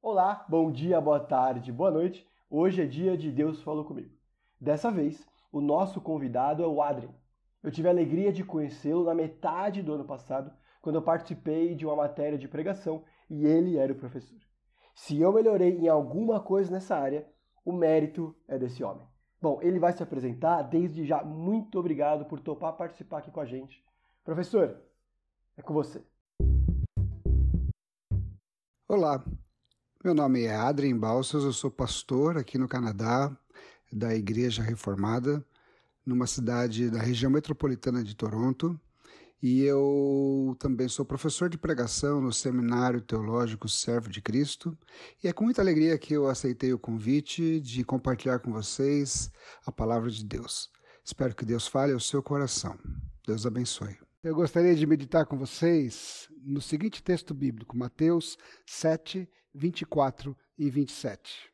Olá, bom dia, boa tarde, boa noite. Hoje é dia de Deus falou comigo. Dessa vez, o nosso convidado é o Adrien. Eu tive a alegria de conhecê-lo na metade do ano passado, quando eu participei de uma matéria de pregação e ele era o professor. Se eu melhorei em alguma coisa nessa área, o mérito é desse homem. Bom, ele vai se apresentar. Desde já, muito obrigado por topar participar aqui com a gente. Professor, é com você. Olá, meu nome é Adrien Balsas, eu sou pastor aqui no Canadá da Igreja Reformada, numa cidade da região metropolitana de Toronto. E eu também sou professor de pregação no Seminário Teológico Servo de Cristo. E é com muita alegria que eu aceitei o convite de compartilhar com vocês a palavra de Deus. Espero que Deus fale ao seu coração. Deus abençoe. Eu gostaria de meditar com vocês no seguinte texto bíblico, Mateus 7, 24 e 27.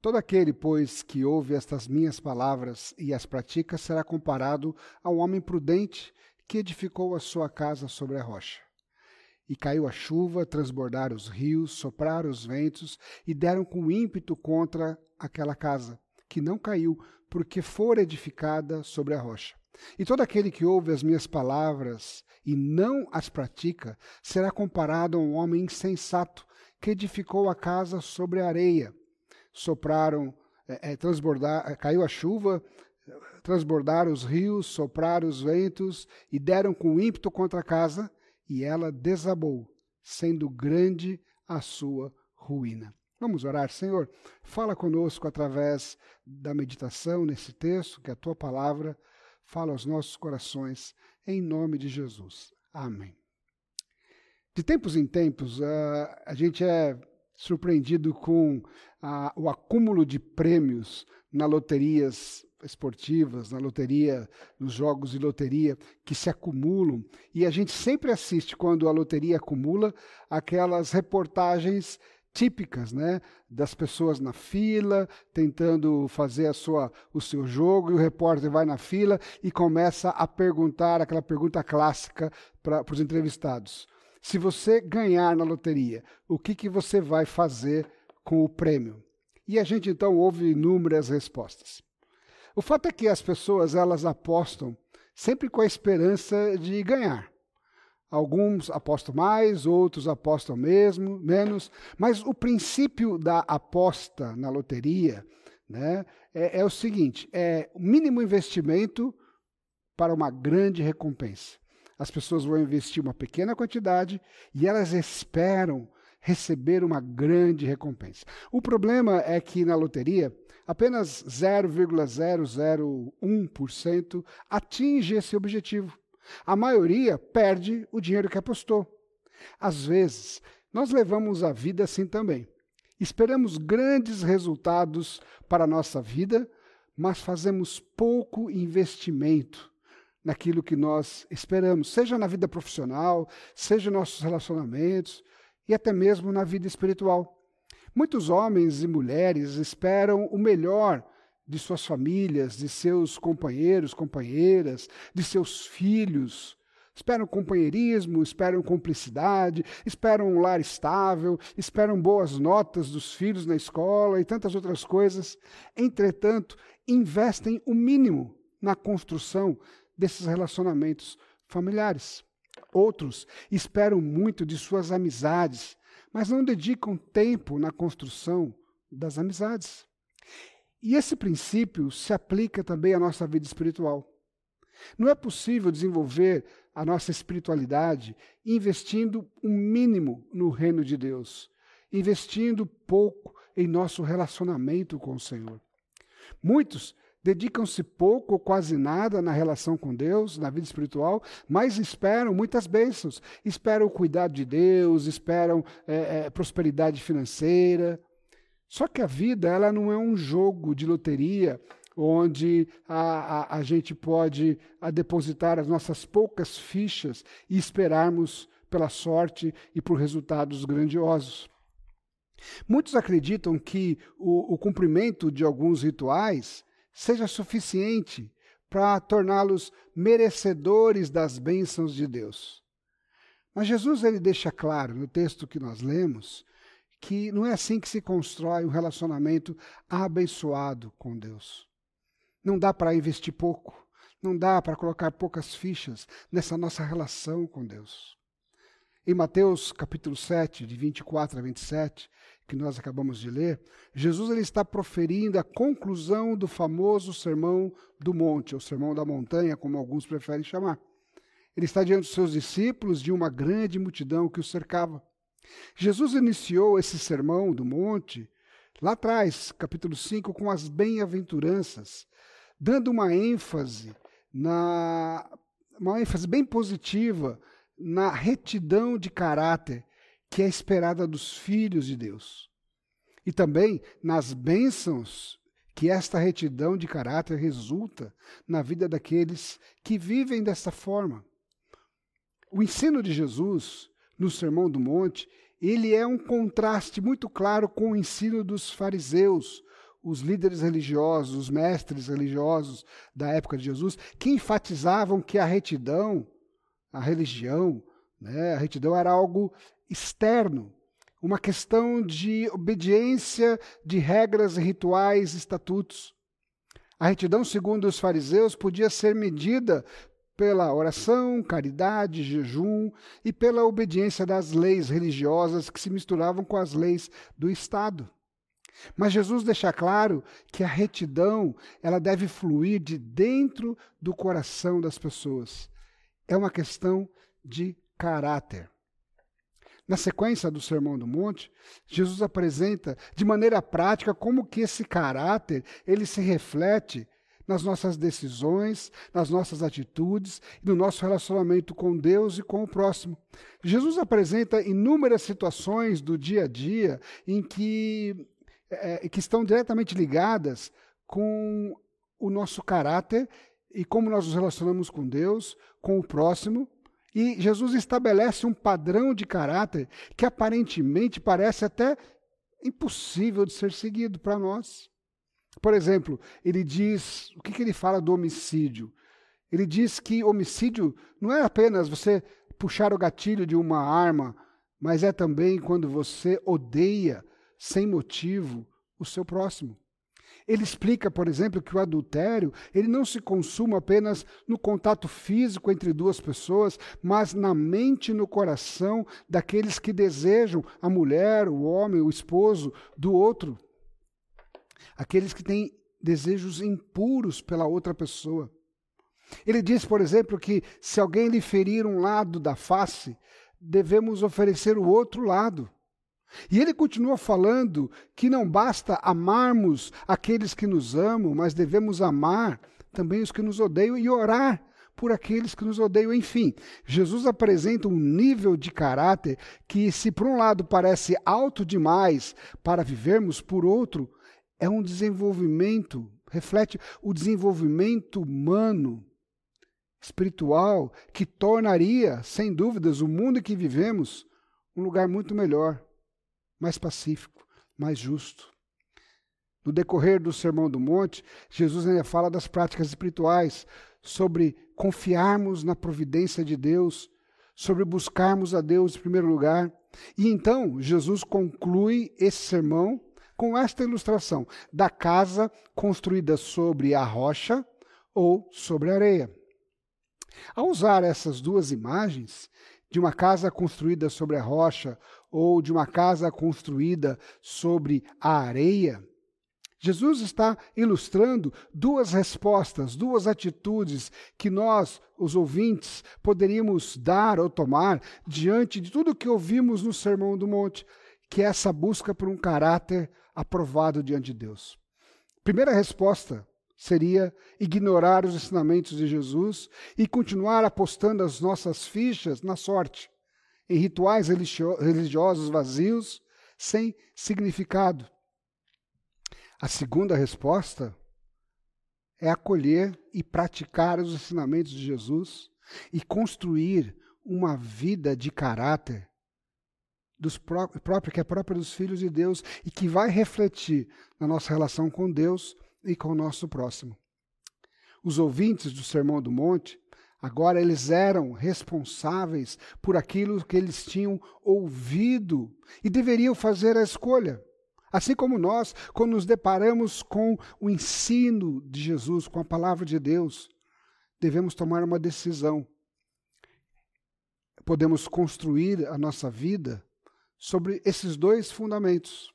Todo aquele, pois, que ouve estas minhas palavras e as pratica, será comparado a um homem prudente que edificou a sua casa sobre a rocha. E caiu a chuva, transbordaram os rios, sopraram os ventos e deram com ímpeto contra aquela casa, que não caiu, porque fora edificada sobre a rocha. E todo aquele que ouve as minhas palavras e não as pratica será comparado a um homem insensato que edificou a casa sobre a areia. Sopraram, é, é, transbordar, é, caiu a chuva, transbordaram os rios, sopraram os ventos e deram com ímpeto contra a casa, e ela desabou, sendo grande a sua ruína. Vamos orar, Senhor. Fala conosco através da meditação nesse texto, que a tua palavra fala aos nossos corações, em nome de Jesus. Amém. De tempos em tempos, uh, a gente é surpreendido com uh, o acúmulo de prêmios na loterias esportivas, na loteria, nos jogos de loteria que se acumulam. E a gente sempre assiste, quando a loteria acumula, aquelas reportagens típicas, né, das pessoas na fila, tentando fazer a sua, o seu jogo, e o repórter vai na fila e começa a perguntar aquela pergunta clássica para os entrevistados. Se você ganhar na loteria, o que, que você vai fazer com o prêmio? E a gente então ouve inúmeras respostas. O fato é que as pessoas elas apostam sempre com a esperança de ganhar. Alguns apostam mais, outros apostam mesmo, menos, mas o princípio da aposta na loteria né, é, é o seguinte: é o mínimo investimento para uma grande recompensa as pessoas vão investir uma pequena quantidade e elas esperam receber uma grande recompensa. O problema é que na loteria, apenas 0,001% atinge esse objetivo. A maioria perde o dinheiro que apostou. Às vezes, nós levamos a vida assim também. Esperamos grandes resultados para a nossa vida, mas fazemos pouco investimento naquilo que nós esperamos, seja na vida profissional, seja nos nossos relacionamentos e até mesmo na vida espiritual. Muitos homens e mulheres esperam o melhor de suas famílias, de seus companheiros, companheiras, de seus filhos. Esperam companheirismo, esperam cumplicidade, esperam um lar estável, esperam boas notas dos filhos na escola e tantas outras coisas. Entretanto, investem o mínimo na construção desses relacionamentos familiares. Outros esperam muito de suas amizades, mas não dedicam tempo na construção das amizades. E esse princípio se aplica também à nossa vida espiritual. Não é possível desenvolver a nossa espiritualidade investindo um mínimo no reino de Deus, investindo pouco em nosso relacionamento com o Senhor. Muitos dedicam-se pouco ou quase nada na relação com Deus, na vida espiritual, mas esperam muitas bênçãos, esperam o cuidado de Deus, esperam é, é, prosperidade financeira. Só que a vida ela não é um jogo de loteria onde a, a, a gente pode a depositar as nossas poucas fichas e esperarmos pela sorte e por resultados grandiosos. Muitos acreditam que o, o cumprimento de alguns rituais seja suficiente para torná-los merecedores das bênçãos de Deus. Mas Jesus ele deixa claro no texto que nós lemos que não é assim que se constrói um relacionamento abençoado com Deus. Não dá para investir pouco, não dá para colocar poucas fichas nessa nossa relação com Deus. Em Mateus capítulo 7, de 24 a 27, que nós acabamos de ler, Jesus ele está proferindo a conclusão do famoso Sermão do Monte, ou Sermão da Montanha, como alguns preferem chamar. Ele está diante dos seus discípulos de uma grande multidão que o cercava. Jesus iniciou esse sermão do monte lá atrás, capítulo 5, com as bem-aventuranças, dando uma ênfase na uma ênfase bem positiva na retidão de caráter que é esperada dos filhos de Deus. E também nas bênçãos que esta retidão de caráter resulta na vida daqueles que vivem dessa forma. O ensino de Jesus no Sermão do Monte, ele é um contraste muito claro com o ensino dos fariseus, os líderes religiosos, os mestres religiosos da época de Jesus, que enfatizavam que a retidão, a religião, né, a retidão era algo externo, uma questão de obediência de regras, rituais, estatutos. A retidão, segundo os fariseus, podia ser medida pela oração, caridade, jejum e pela obediência das leis religiosas que se misturavam com as leis do Estado. Mas Jesus deixa claro que a retidão, ela deve fluir de dentro do coração das pessoas. É uma questão de caráter. Na sequência do Sermão do Monte, Jesus apresenta de maneira prática como que esse caráter, ele se reflete nas nossas decisões, nas nossas atitudes e no nosso relacionamento com Deus e com o próximo. Jesus apresenta inúmeras situações do dia a dia em que, é, que estão diretamente ligadas com o nosso caráter e como nós nos relacionamos com Deus, com o próximo. E Jesus estabelece um padrão de caráter que aparentemente parece até impossível de ser seguido para nós. Por exemplo, ele diz: o que, que ele fala do homicídio? Ele diz que homicídio não é apenas você puxar o gatilho de uma arma, mas é também quando você odeia sem motivo o seu próximo. Ele explica, por exemplo, que o adultério ele não se consuma apenas no contato físico entre duas pessoas, mas na mente e no coração daqueles que desejam a mulher, o homem, o esposo do outro aqueles que têm desejos impuros pela outra pessoa. Ele diz, por exemplo, que se alguém lhe ferir um lado da face, devemos oferecer o outro lado. E ele continua falando que não basta amarmos aqueles que nos amam, mas devemos amar também os que nos odeiam e orar por aqueles que nos odeiam. Enfim, Jesus apresenta um nível de caráter que, se por um lado parece alto demais para vivermos, por outro, é um desenvolvimento, reflete o desenvolvimento humano, espiritual, que tornaria, sem dúvidas, o mundo em que vivemos um lugar muito melhor, mais pacífico, mais justo. No decorrer do Sermão do Monte, Jesus ainda fala das práticas espirituais, sobre confiarmos na providência de Deus, sobre buscarmos a Deus em primeiro lugar. E então, Jesus conclui esse sermão com esta ilustração da casa construída sobre a rocha ou sobre a areia. Ao usar essas duas imagens, de uma casa construída sobre a rocha ou de uma casa construída sobre a areia, Jesus está ilustrando duas respostas, duas atitudes que nós, os ouvintes, poderíamos dar ou tomar diante de tudo que ouvimos no Sermão do Monte, que é essa busca por um caráter aprovado diante de Deus? Primeira resposta seria ignorar os ensinamentos de Jesus e continuar apostando as nossas fichas na sorte, em rituais religiosos vazios, sem significado. A segunda resposta é acolher e praticar os ensinamentos de Jesus e construir uma vida de caráter dos próprio, que é própria dos filhos de Deus e que vai refletir na nossa relação com Deus e com o nosso próximo. os ouvintes do Sermão do Monte, agora eles eram responsáveis por aquilo que eles tinham ouvido e deveriam fazer a escolha. Assim como nós, quando nos deparamos com o ensino de Jesus, com a palavra de Deus, devemos tomar uma decisão. Podemos construir a nossa vida sobre esses dois fundamentos.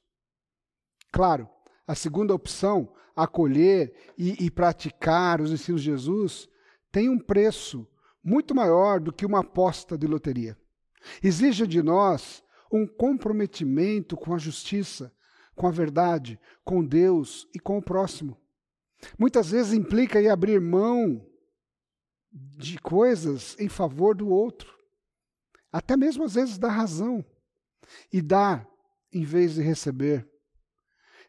Claro, a segunda opção, acolher e, e praticar os ensinos de Jesus, tem um preço muito maior do que uma aposta de loteria. Exige de nós um comprometimento com a justiça, com a verdade, com Deus e com o próximo. Muitas vezes implica em abrir mão de coisas em favor do outro, até mesmo às vezes da razão, e dar em vez de receber.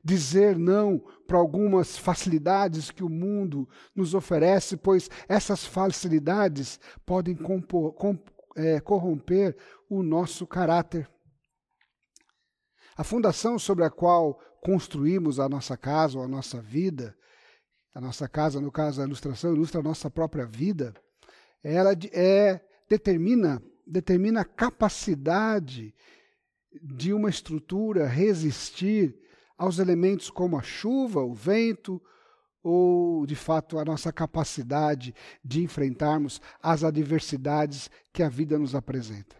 Dizer não para algumas facilidades que o mundo nos oferece, pois essas facilidades podem compor, com, é, corromper o nosso caráter. A fundação sobre a qual construímos a nossa casa ou a nossa vida, a nossa casa, no caso, a ilustração ilustra a nossa própria vida, ela é, determina, determina a capacidade de uma estrutura resistir aos elementos como a chuva, o vento, ou de fato a nossa capacidade de enfrentarmos as adversidades que a vida nos apresenta.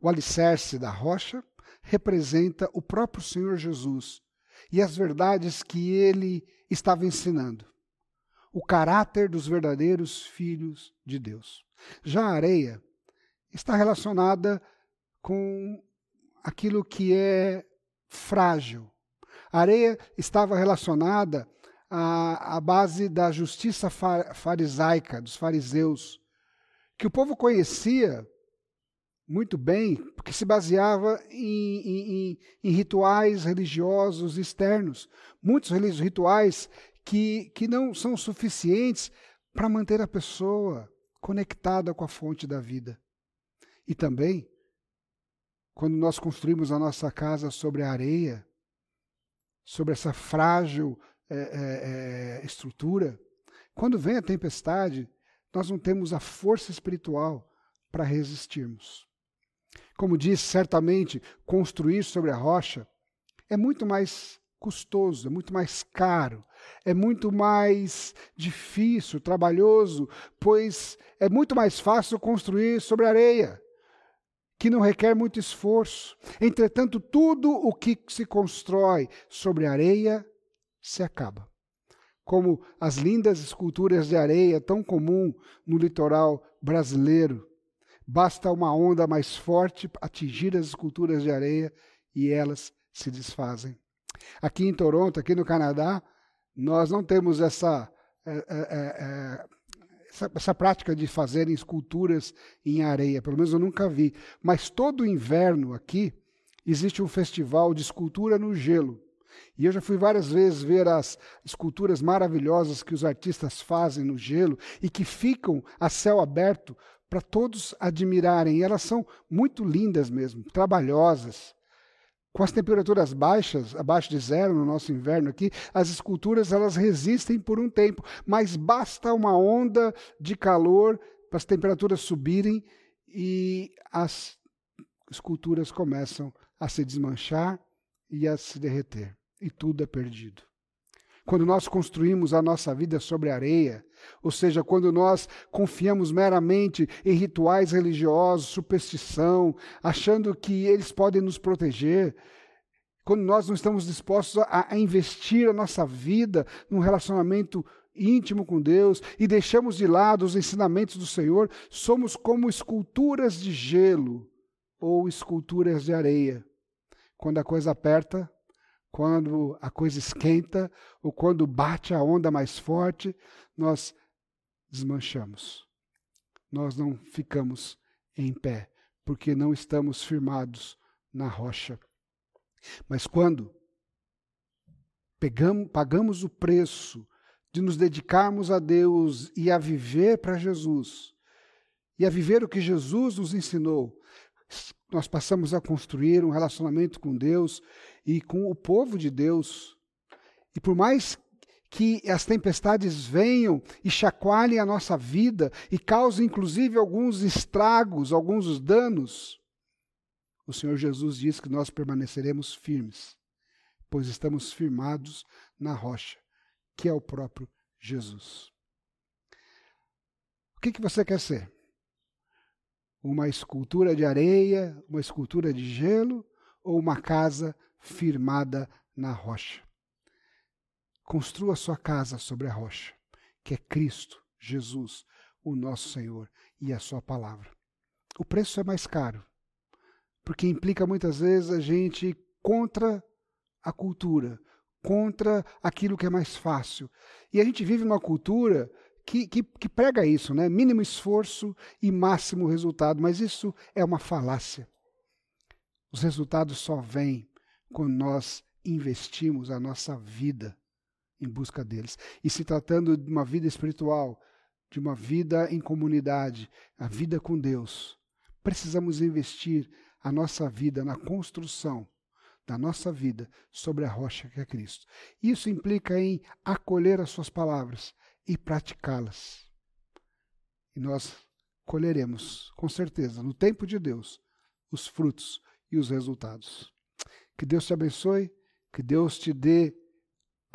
O alicerce da rocha representa o próprio Senhor Jesus e as verdades que ele estava ensinando. O caráter dos verdadeiros filhos de Deus. Já a areia está relacionada com aquilo que é frágil. A areia estava relacionada à, à base da justiça farisaica, dos fariseus, que o povo conhecia muito bem, porque se baseava em, em, em, rituais religiosos externos. Muitos rituais que, que não são suficientes para manter a pessoa conectada com a fonte da vida. E também, quando nós construímos a nossa casa sobre a areia, sobre essa frágil é, é, estrutura, quando vem a tempestade, nós não temos a força espiritual para resistirmos. Como disse, certamente construir sobre a rocha é muito mais custoso, é muito mais caro, é muito mais difícil, trabalhoso, pois é muito mais fácil construir sobre areia, que não requer muito esforço. Entretanto, tudo o que se constrói sobre areia se acaba. Como as lindas esculturas de areia tão comum no litoral brasileiro, Basta uma onda mais forte atingir as esculturas de areia e elas se desfazem. Aqui em Toronto, aqui no Canadá, nós não temos essa, é, é, essa, essa, prática de fazerem esculturas em areia, pelo menos eu nunca vi. Mas todo inverno aqui existe um festival de escultura no gelo. E eu já fui várias vezes ver as esculturas maravilhosas que os artistas fazem no gelo e que ficam a céu aberto para todos admirarem. E elas são muito lindas mesmo, trabalhosas. Com as temperaturas baixas, abaixo de zero no nosso inverno aqui, as esculturas elas resistem por um tempo, mas basta uma onda de calor para as temperaturas subirem e as esculturas começam a se desmanchar e a se derreter, e tudo é perdido. Quando nós construímos a nossa vida sobre areia, ou seja, quando nós confiamos meramente em rituais religiosos, superstição, achando que eles podem nos proteger, quando nós não estamos dispostos a, a investir a nossa vida num relacionamento íntimo com Deus e deixamos de lado os ensinamentos do Senhor, somos como esculturas de gelo ou esculturas de areia. Quando a coisa aperta, quando a coisa esquenta ou quando bate a onda mais forte, nós desmanchamos. Nós não ficamos em pé, porque não estamos firmados na rocha. Mas quando pegamos, pagamos o preço de nos dedicarmos a Deus e a viver para Jesus, e a viver o que Jesus nos ensinou, nós passamos a construir um relacionamento com Deus e com o povo de Deus. E por mais que as tempestades venham e chacoalhem a nossa vida e causem inclusive alguns estragos, alguns danos, o Senhor Jesus diz que nós permaneceremos firmes, pois estamos firmados na rocha, que é o próprio Jesus. O que, que você quer ser? Uma escultura de areia, uma escultura de gelo ou uma casa firmada na rocha? Construa sua casa sobre a rocha, que é Cristo, Jesus, o nosso Senhor e a sua palavra. O preço é mais caro, porque implica muitas vezes a gente contra a cultura, contra aquilo que é mais fácil. E a gente vive numa cultura que, que, que, prega isso, né? Mínimo esforço e máximo resultado, mas isso é uma falácia. Os resultados só vêm quando nós investimos a nossa vida em busca deles. E se tratando de uma vida espiritual, de uma vida em comunidade, a vida com Deus, precisamos investir a nossa vida na construção da nossa vida sobre a rocha que é Cristo. Isso implica em acolher as suas palavras e praticá-las. E nós colheremos, com certeza, no tempo de Deus, os frutos e os resultados. Que Deus te abençoe, que Deus te dê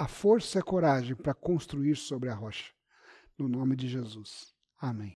a força e a coragem para construir sobre a rocha. No nome de Jesus. Amém.